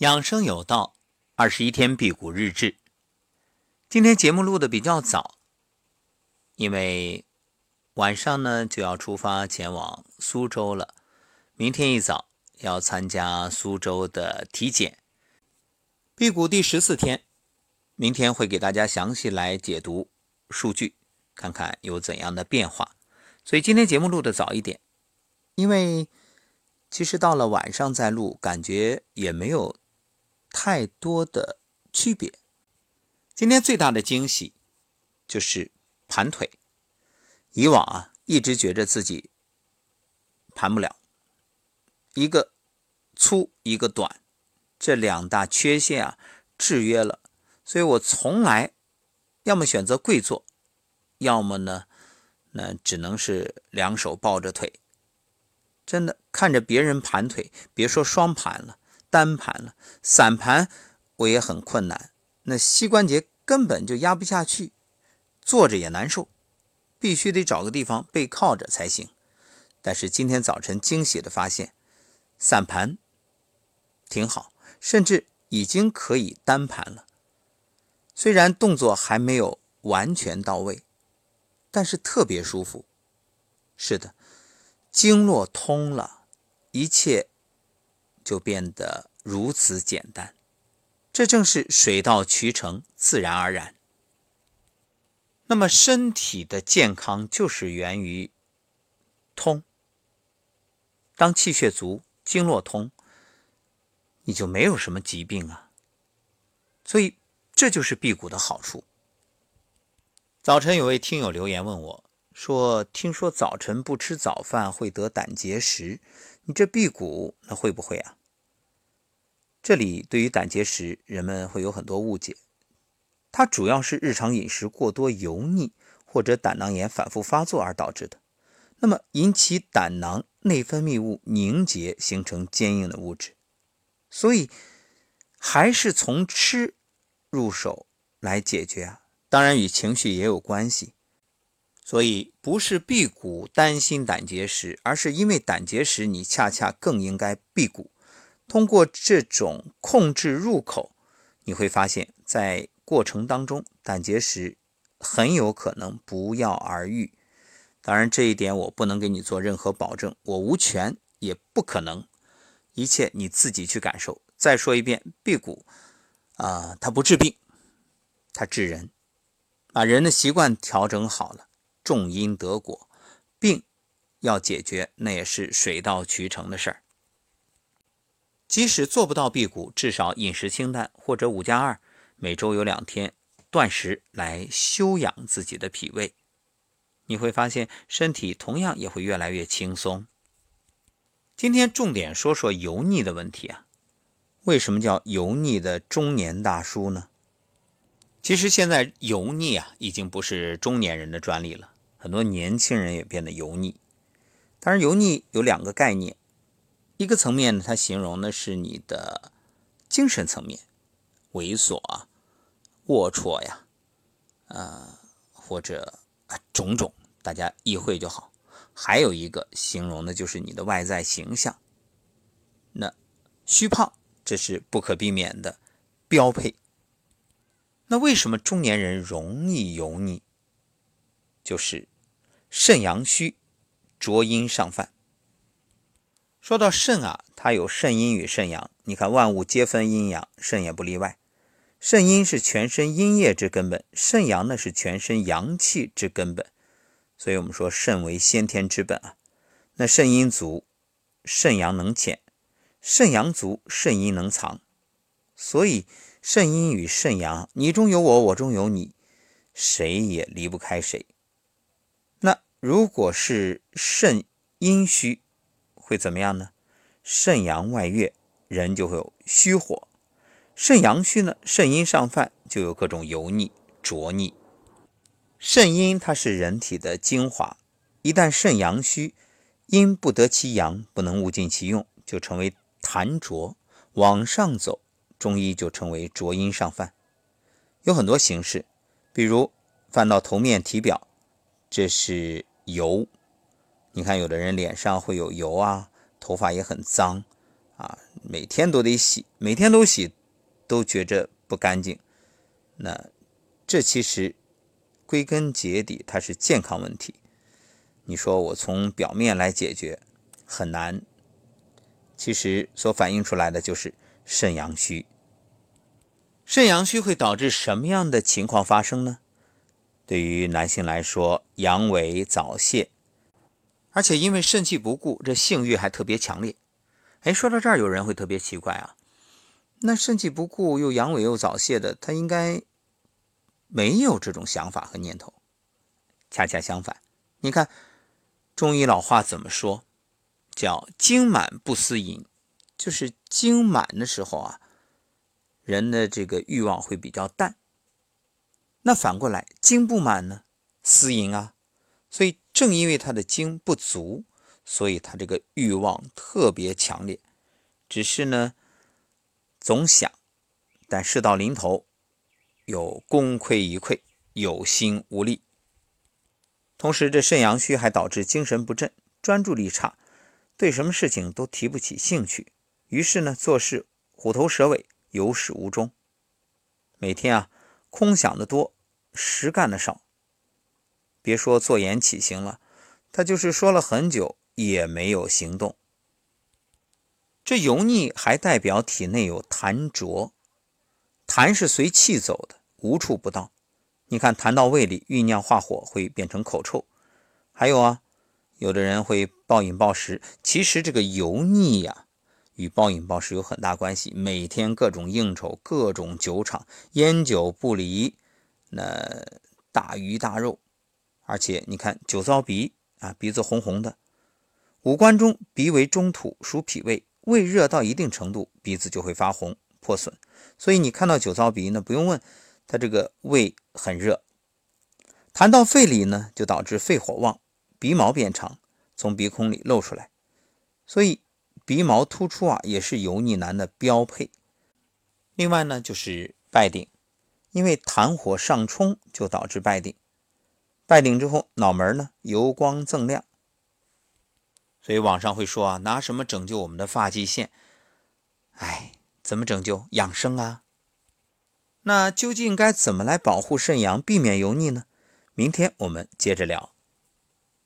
养生有道，二十一天辟谷日志。今天节目录的比较早，因为晚上呢就要出发前往苏州了。明天一早要参加苏州的体检。辟谷第十四天，明天会给大家详细来解读数据，看看有怎样的变化。所以今天节目录的早一点，因为其实到了晚上再录，感觉也没有。太多的区别。今天最大的惊喜就是盘腿。以往啊，一直觉着自己盘不了，一个粗一个短，这两大缺陷啊制约了，所以我从来要么选择跪坐，要么呢，那只能是两手抱着腿。真的看着别人盘腿，别说双盘了。单盘了，散盘我也很困难，那膝关节根本就压不下去，坐着也难受，必须得找个地方背靠着才行。但是今天早晨惊喜的发现，散盘挺好，甚至已经可以单盘了。虽然动作还没有完全到位，但是特别舒服。是的，经络通了，一切。就变得如此简单，这正是水到渠成，自然而然。那么，身体的健康就是源于通。当气血足、经络通，你就没有什么疾病啊。所以，这就是辟谷的好处。早晨有位听友留言问我，说：“听说早晨不吃早饭会得胆结石，你这辟谷那会不会啊？”这里对于胆结石，人们会有很多误解。它主要是日常饮食过多油腻或者胆囊炎反复发作而导致的。那么引起胆囊内分泌物凝结，形成坚硬的物质。所以还是从吃入手来解决啊。当然与情绪也有关系。所以不是辟谷担心胆结石，而是因为胆结石，你恰恰更应该辟谷。通过这种控制入口，你会发现在过程当中，胆结石很有可能不药而愈。当然，这一点我不能给你做任何保证，我无权也不可能，一切你自己去感受。再说一遍，辟谷啊，它不治病，它治人。把人的习惯调整好了，种因得果，病要解决，那也是水到渠成的事儿。即使做不到辟谷，至少饮食清淡或者五加二，每周有两天断食来休养自己的脾胃，你会发现身体同样也会越来越轻松。今天重点说说油腻的问题啊，为什么叫油腻的中年大叔呢？其实现在油腻啊已经不是中年人的专利了，很多年轻人也变得油腻。当然，油腻有两个概念。一个层面呢，它形容的是你的精神层面，猥琐啊、龌龊呀，呃，或者啊种种，大家意会就好。还有一个形容的就是你的外在形象，那虚胖这是不可避免的标配。那为什么中年人容易油腻？就是肾阳虚，浊阴上犯。说到肾啊，它有肾阴与肾阳。你看万物皆分阴阳，肾也不例外。肾阴是全身阴液之根本，肾阳呢是全身阳气之根本。所以我们说肾为先天之本啊。那肾阴足，肾阳能潜；肾阳足，肾阴能藏。所以肾阴与肾阳，你中有我，我中有你，谁也离不开谁。那如果是肾阴虚，会怎么样呢？肾阳外越，人就会有虚火；肾阳虚呢，肾阴上犯，就有各种油腻、浊腻。肾阴它是人体的精华，一旦肾阳虚，阴不得其阳，不能物尽其用，就成为痰浊。往上走，中医就称为浊阴上犯。有很多形式，比如犯到头面、体表，这是油。你看，有的人脸上会有油啊，头发也很脏啊，每天都得洗，每天都洗，都觉着不干净。那这其实归根结底，它是健康问题。你说我从表面来解决很难，其实所反映出来的就是肾阳虚。肾阳虚会导致什么样的情况发生呢？对于男性来说，阳痿早泄，而且因为肾气不固，这性欲还特别强烈。哎，说到这儿，有人会特别奇怪啊，那肾气不固又阳痿又早泄的，他应该没有这种想法和念头。恰恰相反，你看中医老话怎么说？叫精满不思淫，就是精满的时候啊。人的这个欲望会比较淡，那反过来精不满呢？思淫啊，所以正因为他的精不足，所以他这个欲望特别强烈。只是呢，总想，但事到临头，有功亏一篑，有心无力。同时，这肾阳虚还导致精神不振，专注力差，对什么事情都提不起兴趣，于是呢，做事虎头蛇尾。有始无终，每天啊，空想的多，实干的少。别说坐言起行了，他就是说了很久也没有行动。这油腻还代表体内有痰浊，痰是随气走的，无处不到。你看，痰到胃里酝酿化火，会变成口臭。还有啊，有的人会暴饮暴食，其实这个油腻呀。与暴饮暴食有很大关系，每天各种应酬，各种酒场，烟酒不离，那大鱼大肉，而且你看酒糟鼻啊，鼻子红红的。五官中鼻为中土，属脾胃，胃热到一定程度，鼻子就会发红破损。所以你看到酒糟鼻呢，不用问，他这个胃很热。痰到肺里呢，就导致肺火旺，鼻毛变长，从鼻孔里露出来，所以。鼻毛突出啊，也是油腻男的标配。另外呢，就是败顶，因为痰火上冲，就导致败顶。拜顶之后，脑门呢油光锃亮。所以网上会说啊，拿什么拯救我们的发际线？哎，怎么拯救？养生啊。那究竟该怎么来保护肾阳，避免油腻呢？明天我们接着聊。